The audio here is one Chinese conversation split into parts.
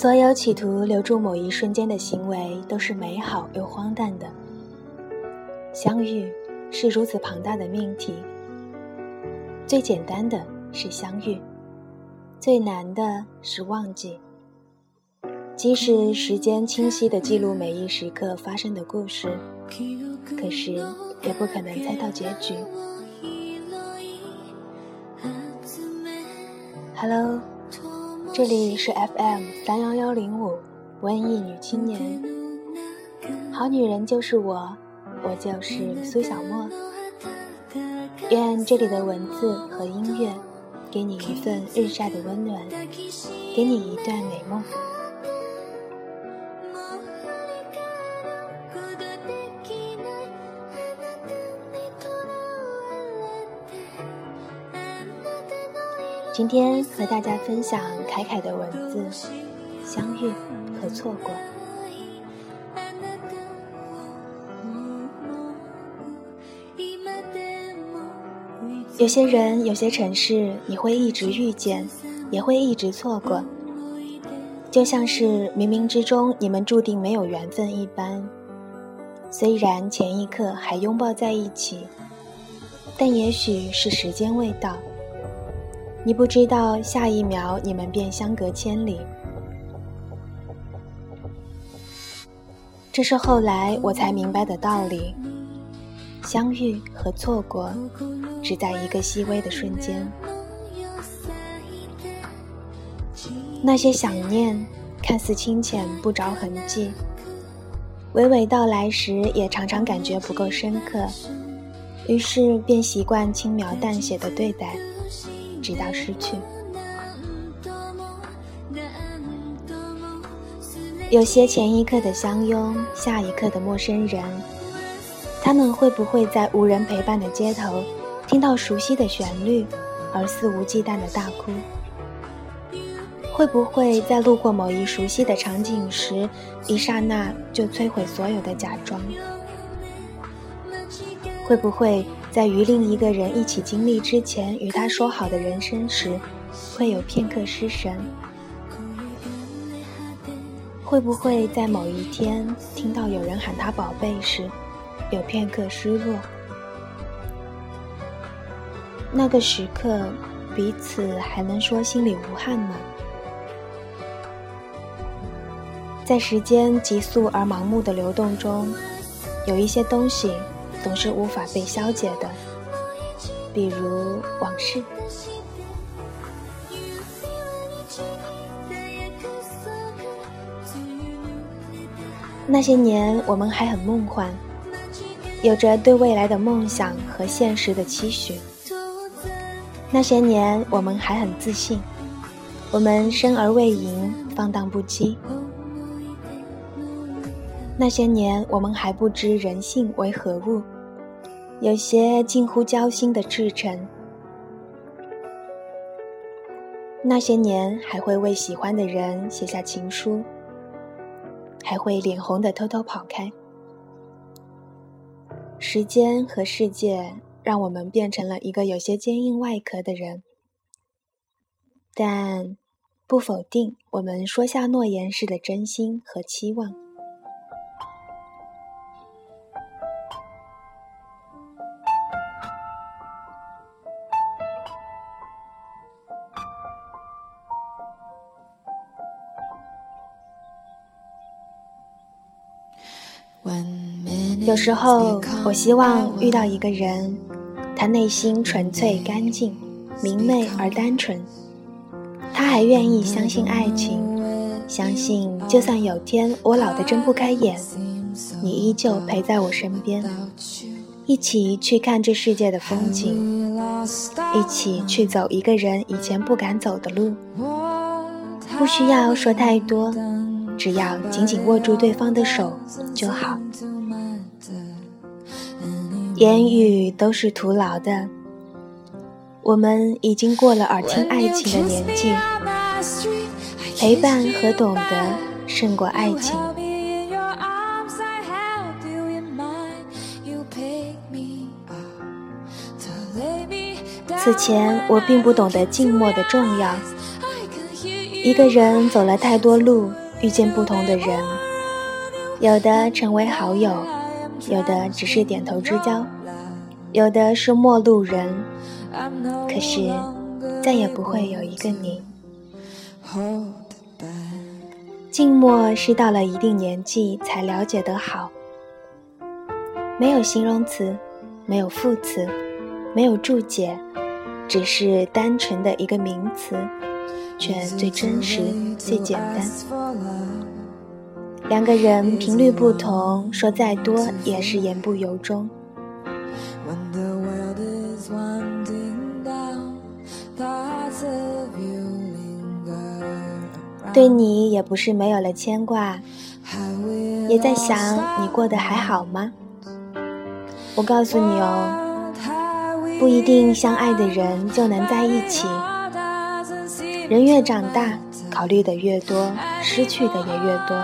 所有企图留住某一瞬间的行为，都是美好又荒诞的。相遇是如此庞大的命题，最简单的是相遇，最难的是忘记。即使时间清晰地记录每一时刻发生的故事，可是也不可能猜到结局。Hello，这里是 FM 三幺幺零五文艺女青年，好女人就是我。我就是苏小沫，愿这里的文字和音乐给你一份日晒的温暖，给你一段美梦。今天和大家分享凯凯的文字，相遇和错过。有些人，有些城市，你会一直遇见，也会一直错过，就像是冥冥之中你们注定没有缘分一般。虽然前一刻还拥抱在一起，但也许是时间未到，你不知道下一秒你们便相隔千里。这是后来我才明白的道理。相遇和错过，只在一个细微的瞬间。那些想念，看似清浅不着痕迹，娓娓道来时，也常常感觉不够深刻，于是便习惯轻描淡写的对待，直到失去。有些前一刻的相拥，下一刻的陌生人。他们会不会在无人陪伴的街头，听到熟悉的旋律，而肆无忌惮的大哭？会不会在路过某一熟悉的场景时，一刹那就摧毁所有的假装？会不会在与另一个人一起经历之前，与他说好的人生时，会有片刻失神？会不会在某一天听到有人喊他宝贝时？有片刻失落，那个时刻，彼此还能说心里无憾吗？在时间急速而盲目的流动中，有一些东西总是无法被消解的，比如往事。那些年，我们还很梦幻。有着对未来的梦想和现实的期许。那些年，我们还很自信，我们生而为赢，放荡不羁。那些年，我们还不知人性为何物，有些近乎交心的赤诚。那些年，还会为喜欢的人写下情书，还会脸红的偷偷跑开。时间和世界让我们变成了一个有些坚硬外壳的人，但不否定我们说下诺言时的真心和期望。有时候，我希望遇到一个人，他内心纯粹干净、明媚而单纯，他还愿意相信爱情，相信就算有天我老得睁不开眼，你依旧陪在我身边，一起去看这世界的风景，一起去走一个人以前不敢走的路，不需要说太多，只要紧紧握住对方的手就好。言语都是徒劳的，我们已经过了耳听爱情的年纪，陪伴和懂得胜过爱情。此前我并不懂得静默的重要，一个人走了太多路，遇见不同的人，有的成为好友，有的只是点头之交，有的是陌路人，可是再也不会有一个你。静默是到了一定年纪才了解的好，没有形容词，没有副词，没有注解，只是单纯的一个名词，却最真实、最简单。两个人频率不同，说再多也是言不由衷。对你也不是没有了牵挂，也在想你过得还好吗？我告诉你哦，不一定相爱的人就能在一起。人越长大，考虑的越多，失去的也越多。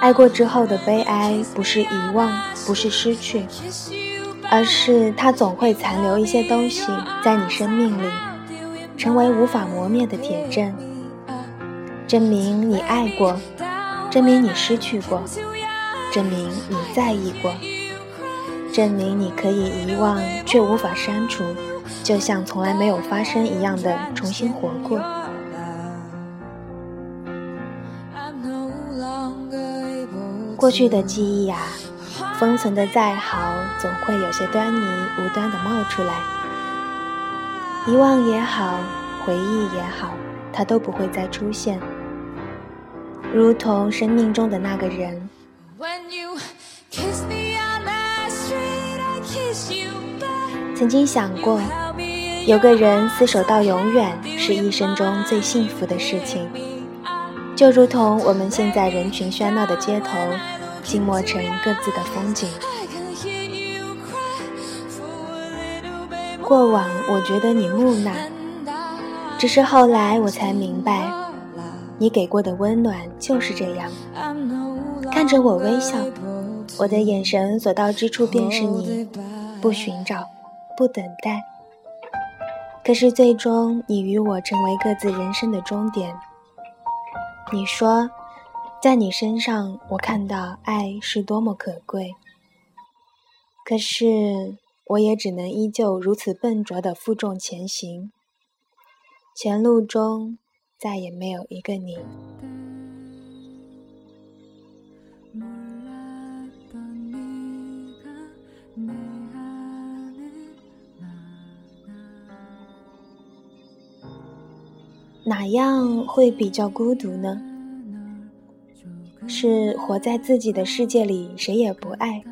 爱过之后的悲哀，不是遗忘，不是失去，而是它总会残留一些东西在你生命里。成为无法磨灭的铁证，证明你爱过，证明你失去过，证明你在意过，证明你可以遗忘却无法删除，就像从来没有发生一样的重新活过。过去的记忆啊，封存的再好，总会有些端倪无端的冒出来。遗忘也好，回忆也好，它都不会再出现，如同生命中的那个人。曾经想过，有个人厮守到永远，是一生中最幸福的事情。就如同我们现在人群喧闹的街头，静默成各自的风景。过往我觉得你木讷，只是后来我才明白，你给过的温暖就是这样。看着我微笑，我的眼神所到之处便是你，不寻找，不等待。可是最终你与我成为各自人生的终点。你说，在你身上我看到爱是多么可贵。可是。我也只能依旧如此笨拙的负重前行，前路中再也没有一个你。哪样会比较孤独呢？是活在自己的世界里，谁也不爱。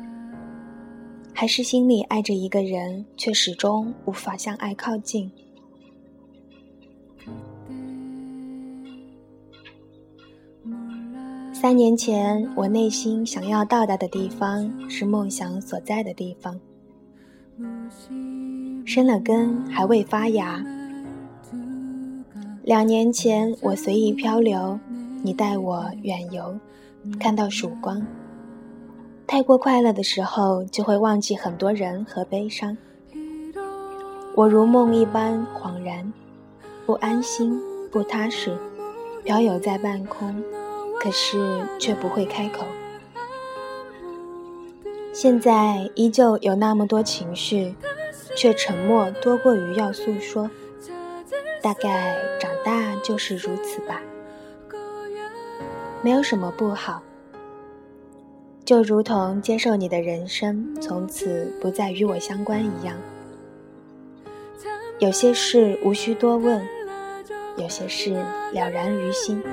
还是心里爱着一个人，却始终无法向爱靠近。三年前，我内心想要到达的地方是梦想所在的地方，生了根还未发芽。两年前，我随意漂流，你带我远游，看到曙光。太过快乐的时候，就会忘记很多人和悲伤。我如梦一般恍然，不安心，不踏实，飘游在半空，可是却不会开口。现在依旧有那么多情绪，却沉默多过于要诉说。大概长大就是如此吧，没有什么不好。就如同接受你的人生从此不再与我相关一样，有些事无需多问，有些事了然于心。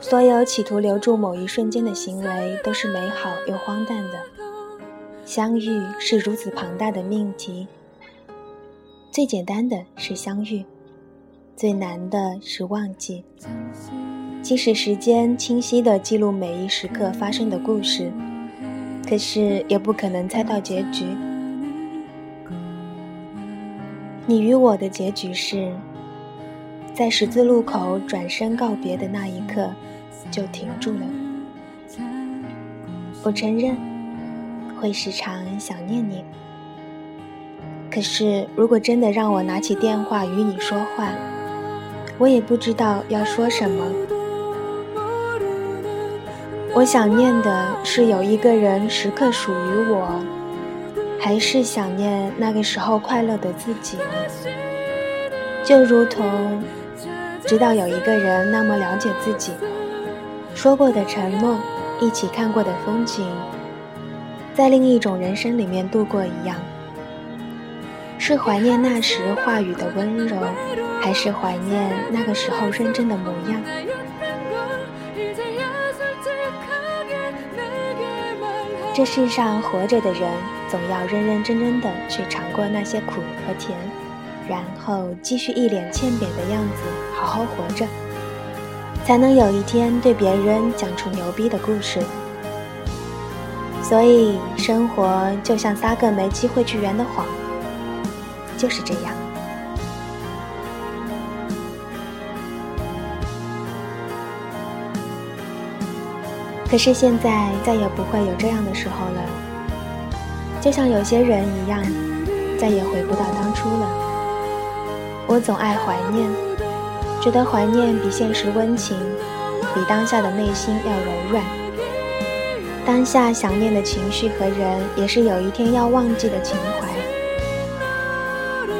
所有企图留住某一瞬间的行为，都是美好又荒诞的。相遇是如此庞大的命题，最简单的是相遇。最难的是忘记，即使时间清晰地记录每一时刻发生的故事，可是也不可能猜到结局。你与我的结局是，在十字路口转身告别的那一刻，就停住了。我承认，会时常想念你。可是，如果真的让我拿起电话与你说话，我也不知道要说什么。我想念的是有一个人时刻属于我，还是想念那个时候快乐的自己？就如同知道有一个人那么了解自己，说过的承诺，一起看过的风景，在另一种人生里面度过一样。是怀念那时话语的温柔，还是怀念那个时候认真的模样？这世上活着的人，总要认认真真的去尝过那些苦和甜，然后继续一脸欠扁的样子好好活着，才能有一天对别人讲出牛逼的故事。所以，生活就像撒个没机会去圆的谎。就是这样。可是现在再也不会有这样的时候了，就像有些人一样，再也回不到当初了。我总爱怀念，觉得怀念比现实温情，比当下的内心要柔软。当下想念的情绪和人，也是有一天要忘记的情怀。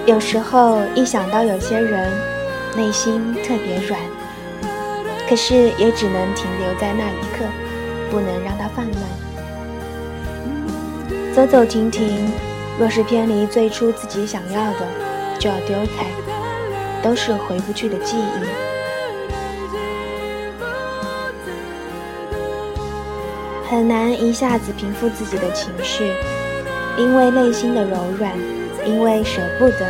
有时候一想到有些人，内心特别软，可是也只能停留在那一刻，不能让它泛滥。走走停停，若是偏离最初自己想要的，就要丢开，都是回不去的记忆。很难一下子平复自己的情绪，因为内心的柔软。因为舍不得，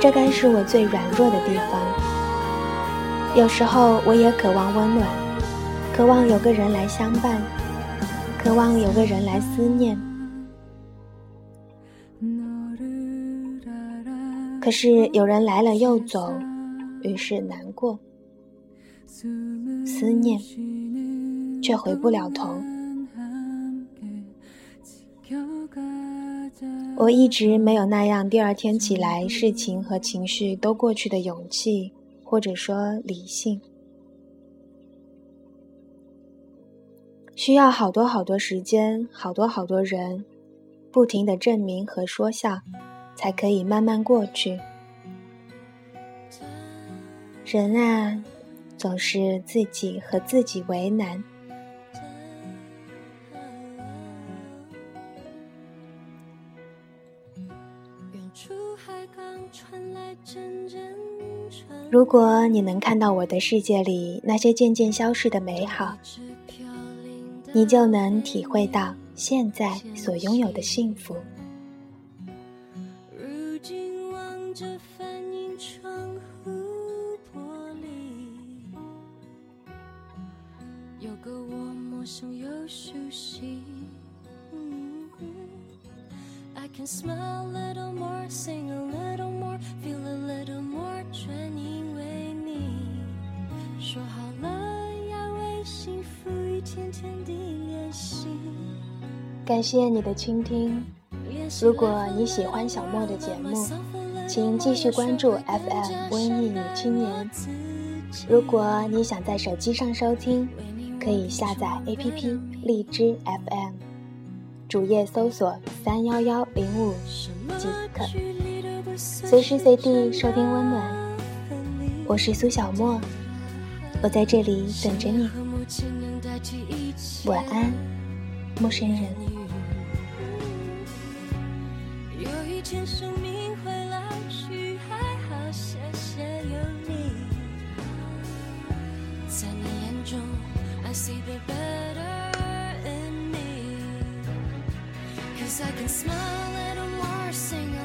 这该是我最软弱的地方。有时候我也渴望温暖，渴望有个人来相伴，渴望有个人来思念。可是有人来了又走，于是难过，思念，却回不了头。我一直没有那样第二天起来事情和情绪都过去的勇气，或者说理性，需要好多好多时间，好多好多人，不停的证明和说笑，才可以慢慢过去。人啊，总是自己和自己为难。如果你能看到我的世界里那些渐渐消逝的美好，你就能体会到现在所拥有的幸福。我陌生又熟悉。can smile 感谢你的倾听如果你喜欢小莫的节目请继续关注 fm 温艺女青年如果你想在手机上收听可以下载 app 荔枝 fm 主页搜索三幺幺零五即可，随时随地收听温暖。我是苏小沫，我在这里等着你。晚安，陌生人。I see the better in me. Cause I can smile at a war singer.